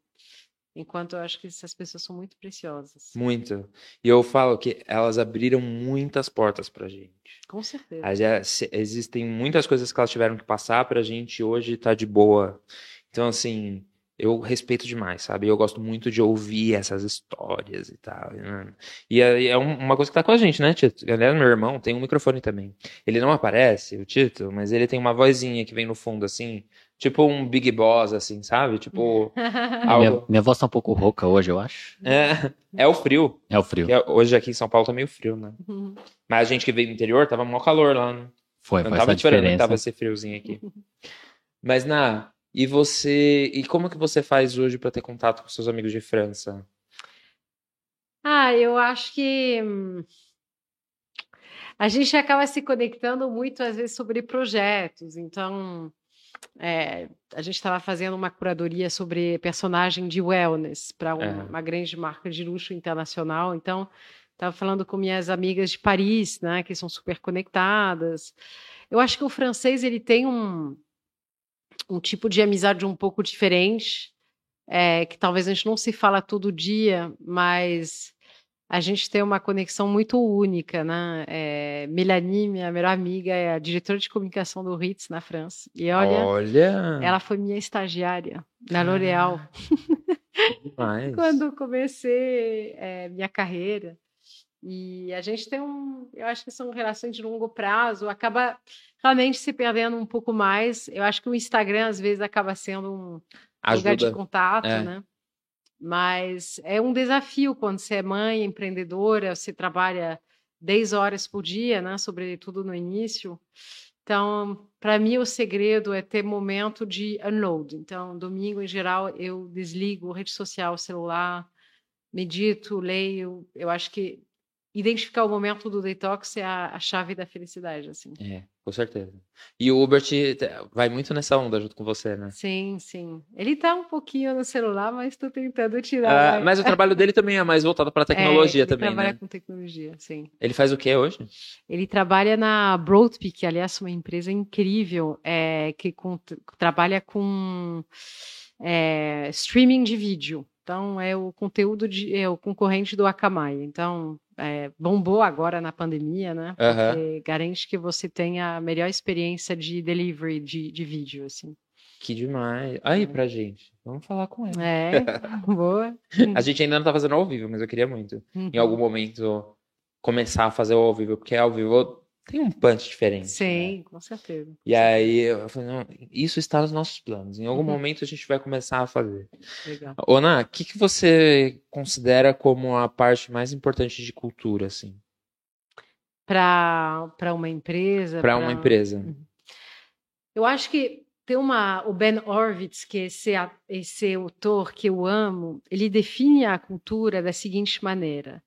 Enquanto eu acho que essas pessoas são muito preciosas. Muito. E eu falo que elas abriram muitas portas pra gente. Com certeza. existem muitas coisas que elas tiveram que passar pra gente hoje tá de boa. Então, assim, eu respeito demais, sabe? Eu gosto muito de ouvir essas histórias e tal. E é, é uma coisa que tá com a gente, né, Tito? Aliás, meu irmão tem um microfone também. Ele não aparece, o Tito, mas ele tem uma vozinha que vem no fundo, assim, tipo um Big Boss, assim, sabe? Tipo. (laughs) algo... minha, minha, voz tá um pouco rouca hoje, eu acho. É, é o frio. É o frio. É, hoje aqui em São Paulo tá meio frio, né? Uhum. Mas a gente que veio do interior tava mó calor lá, né? Foi, não faz tava esperando diferença. que tava esse friozinho aqui. Mas, na e você. E como que você faz hoje para ter contato com seus amigos de França? Ah, eu acho que a gente acaba se conectando muito, às vezes, sobre projetos. Então, é, a gente estava fazendo uma curadoria sobre personagem de wellness para uma, é. uma grande marca de luxo internacional. Então, estava falando com minhas amigas de Paris, né, que são super conectadas. Eu acho que o francês ele tem um, um tipo de amizade um pouco diferente, é, que talvez a gente não se fala todo dia, mas a gente tem uma conexão muito única, né? É, Melanie, minha melhor amiga, é a diretora de comunicação do Ritz na França. E olha, olha... ela foi minha estagiária na L'Oréal. (laughs) Quando comecei é, minha carreira. E a gente tem um, eu acho que são relações de longo prazo, acaba realmente se perdendo um pouco mais. Eu acho que o Instagram às vezes acaba sendo um Ajuda. lugar de contato, é. né? Mas é um desafio quando você é mãe, empreendedora, você trabalha 10 horas por dia, né? Sobretudo no início. Então, para mim, o segredo é ter momento de unload. Então, domingo, em geral, eu desligo rede social, celular, medito, leio. Eu acho que identificar o momento do detox é a, a, chave da felicidade, assim. É, com certeza. E o Hubert vai muito nessa onda junto com você, né? Sim, sim. Ele tá um pouquinho no celular, mas estou tentando tirar. Ah, mas o trabalho dele também é mais voltado para (laughs) tecnologia é, ele também, trabalha né? com tecnologia, sim. Ele faz o que hoje? Ele trabalha na Broadpeak, que aliás é uma empresa incrível, é, que com, trabalha com é, streaming de vídeo. Então, é o conteúdo de, é o concorrente do Akamai. Então, é, bombou agora na pandemia, né? Porque uhum. garante que você tenha a melhor experiência de delivery de, de vídeo, assim. Que demais. Aí, é. pra gente. Vamos falar com ela. É, (laughs) boa. a gente ainda não tá fazendo ao vivo, mas eu queria muito. Uhum. Em algum momento começar a fazer ao vivo, porque ao vivo tem um punch diferente. Sim, né? com certeza. E aí eu falei, não, isso está nos nossos planos. Em algum uhum. momento a gente vai começar a fazer. Legal. Ona, o que, que você considera como a parte mais importante de cultura, assim? Para uma empresa? Para uma empresa. Uhum. Eu acho que tem uma. O Ben Horowitz, que é esse, esse autor que eu amo, ele define a cultura da seguinte maneira.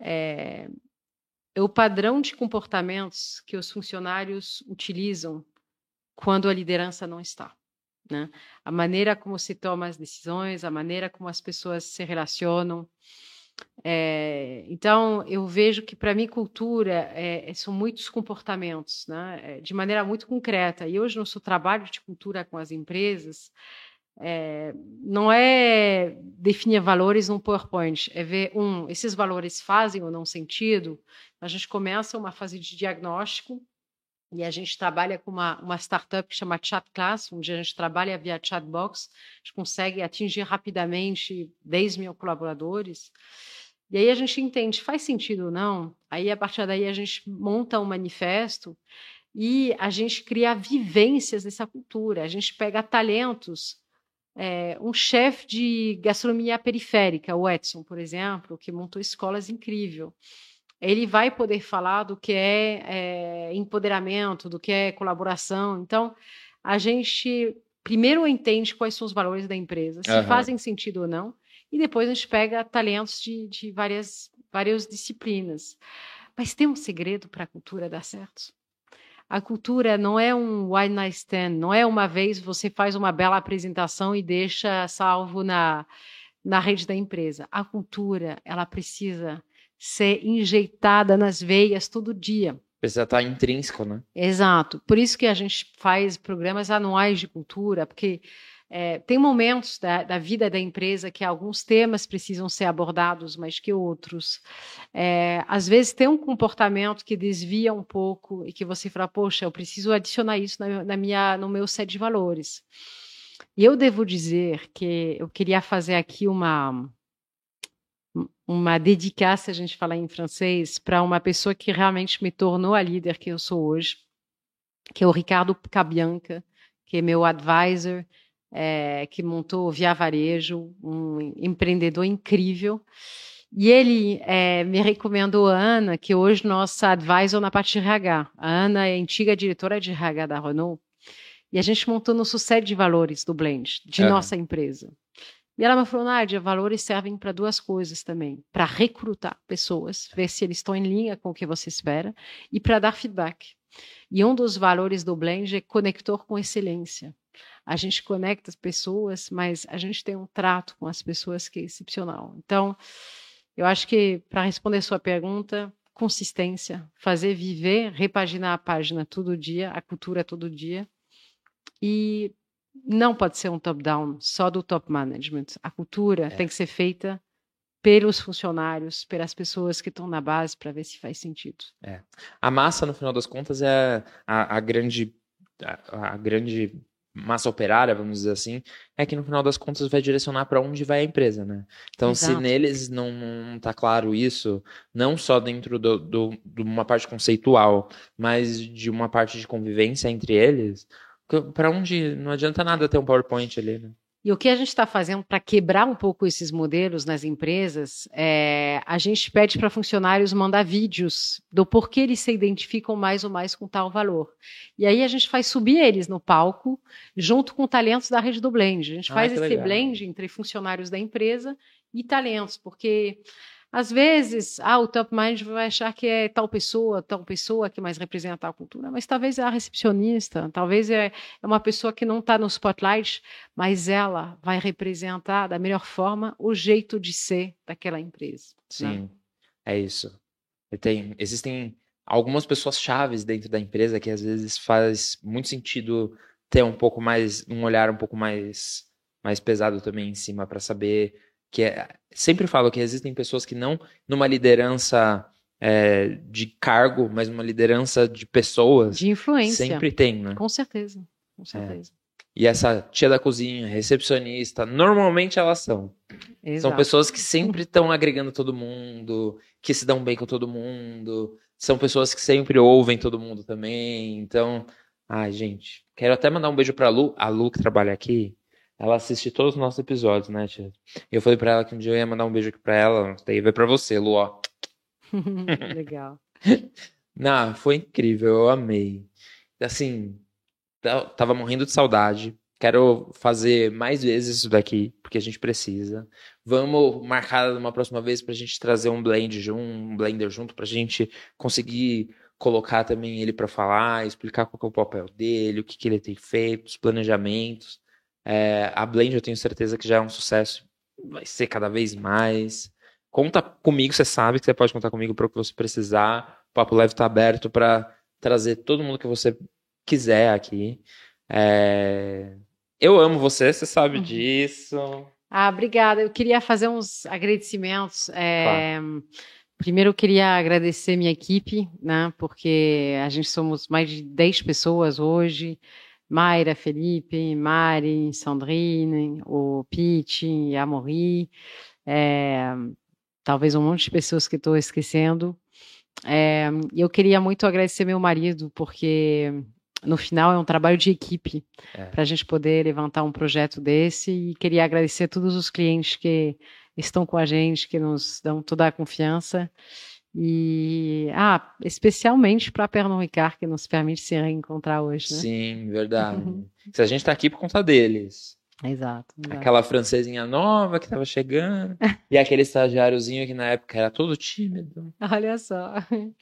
É o padrão de comportamentos que os funcionários utilizam quando a liderança não está. Né? A maneira como se toma as decisões, a maneira como as pessoas se relacionam. É, então, eu vejo que, para mim, cultura é, são muitos comportamentos, né? É, de maneira muito concreta. E hoje, no seu trabalho de cultura com as empresas, é, não é definir valores num PowerPoint, é ver, um, esses valores fazem ou não sentido. A gente começa uma fase de diagnóstico e a gente trabalha com uma, uma startup que chama Chat Class, onde a gente trabalha via chatbox, a gente consegue atingir rapidamente 10 mil colaboradores. E aí a gente entende, faz sentido ou não? Aí, a partir daí, a gente monta um manifesto e a gente cria vivências dessa cultura. A gente pega talentos é, um chefe de gastronomia periférica, o Edson, por exemplo, que montou escolas incrível. Ele vai poder falar do que é, é empoderamento, do que é colaboração. Então, a gente primeiro entende quais são os valores da empresa, se uhum. fazem sentido ou não, e depois a gente pega talentos de, de várias, várias disciplinas. Mas tem um segredo para a cultura dar certo? A cultura não é um one night stand, não é uma vez você faz uma bela apresentação e deixa salvo na, na rede da empresa. A cultura, ela precisa ser injeitada nas veias todo dia. Precisa estar intrínseco, né? Exato. Por isso que a gente faz programas anuais de cultura, porque é, tem momentos da, da, vida da empresa que alguns temas precisam ser abordados mais que outros. É, às vezes tem um comportamento que desvia um pouco e que você fala, poxa, eu preciso adicionar isso na, na minha, no meu set de valores. E eu devo dizer que eu queria fazer aqui uma uma dedicaça, a gente fala em francês, para uma pessoa que realmente me tornou a líder que eu sou hoje, que é o Ricardo Cabianca, que é meu advisor, é, que montou Via Varejo, um empreendedor incrível. E ele é, me recomendou a Ana, que hoje nossa advisor na parte de RH. A Ana é antiga diretora de RH da Renault. E a gente montou no sucesso de valores do Blend, de é. nossa empresa. E ela me falou, Nádia, valores servem para duas coisas também. Para recrutar pessoas, ver se eles estão em linha com o que você espera, e para dar feedback. E um dos valores do Blend é conector com excelência. A gente conecta as pessoas, mas a gente tem um trato com as pessoas que é excepcional. Então, eu acho que, para responder a sua pergunta, consistência, fazer viver, repaginar a página todo dia, a cultura todo dia. E não pode ser um top-down só do top management. A cultura é. tem que ser feita pelos funcionários, pelas pessoas que estão na base, para ver se faz sentido. É. A massa, no final das contas, é a, a grande, a, a grande massa operária, vamos dizer assim, é que no final das contas vai direcionar para onde vai a empresa, né? Então, Exato. se neles não, não tá claro isso, não só dentro do, do, de uma parte conceitual, mas de uma parte de convivência entre eles, para onde não adianta nada ter um PowerPoint ali, né? E o que a gente está fazendo para quebrar um pouco esses modelos nas empresas, é, a gente pede para funcionários mandar vídeos do porquê eles se identificam mais ou mais com tal valor. E aí a gente faz subir eles no palco, junto com talentos da rede do Blend. A gente ah, faz esse legal. blend entre funcionários da empresa e talentos, porque às vezes, ah, o top mind vai achar que é tal pessoa, tal pessoa que mais representa tal cultura, mas talvez é a recepcionista, talvez é, é uma pessoa que não está no spotlight, mas ela vai representar da melhor forma o jeito de ser daquela empresa. Né? Sim, né? é isso. Tem, existem algumas pessoas chaves dentro da empresa que às vezes faz muito sentido ter um pouco mais, um olhar um pouco mais, mais pesado também em cima para saber que é, sempre falo que existem pessoas que não numa liderança é, de cargo, mas numa liderança de pessoas. De influência. Sempre tem, né? Com certeza, com é. certeza. É. E essa tia da cozinha, recepcionista, normalmente elas são. Exato. São pessoas que sempre estão agregando todo mundo, que se dão bem com todo mundo, são pessoas que sempre ouvem todo mundo também. Então, ai, gente, quero até mandar um beijo pra Lu, a Lu que trabalha aqui ela assiste todos os nossos episódios, né, tia? E eu falei pra ela que um dia eu ia mandar um beijo aqui pra ela, daí vai pra você, Lu, ó. (laughs) Legal. (laughs) Não, foi incrível, eu amei. Assim, tava morrendo de saudade. Quero fazer mais vezes isso daqui, porque a gente precisa. Vamos marcar uma próxima vez pra gente trazer um blend junto, um blender junto, pra gente conseguir colocar também ele para falar, explicar qual é o papel dele, o que, que ele tem feito, os planejamentos. É, a Blend eu tenho certeza que já é um sucesso, vai ser cada vez mais. Conta comigo, você sabe que você pode contar comigo para o que você precisar. O Papo Leve está aberto para trazer todo mundo que você quiser aqui. É... Eu amo você, você sabe uhum. disso. Ah, obrigada. Eu queria fazer uns agradecimentos. É... Claro. Primeiro, eu queria agradecer minha equipe, né? Porque a gente somos mais de 10 pessoas hoje. Mayra, Felipe, Mari, Sandrine, o Pete, a Mori, é, talvez um monte de pessoas que estou esquecendo. É, eu queria muito agradecer meu marido, porque no final é um trabalho de equipe é. para a gente poder levantar um projeto desse e queria agradecer todos os clientes que estão com a gente, que nos dão toda a confiança e, ah, especialmente para Pernod Ricard, que nos permite se reencontrar hoje, né? Sim, verdade. (laughs) Se a gente está aqui por conta deles. Exato, exato. Aquela francesinha nova que estava chegando. (laughs) e aquele estagiáriozinho que na época era todo tímido. Olha só.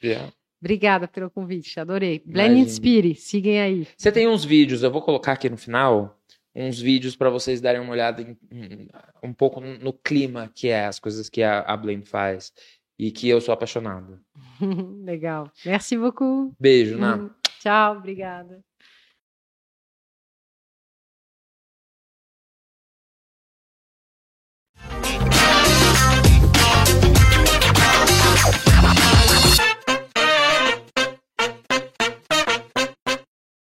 Yeah. Obrigada pelo convite, adorei. Blend Inspire, sigam aí. Você tem uns vídeos, eu vou colocar aqui no final, uns vídeos para vocês darem uma olhada em, um pouco no clima que é as coisas que a, a Blend faz e que eu sou apaixonado. (laughs) Legal. Merci beaucoup. Beijo, Ná. Uhum. Tchau, obrigada.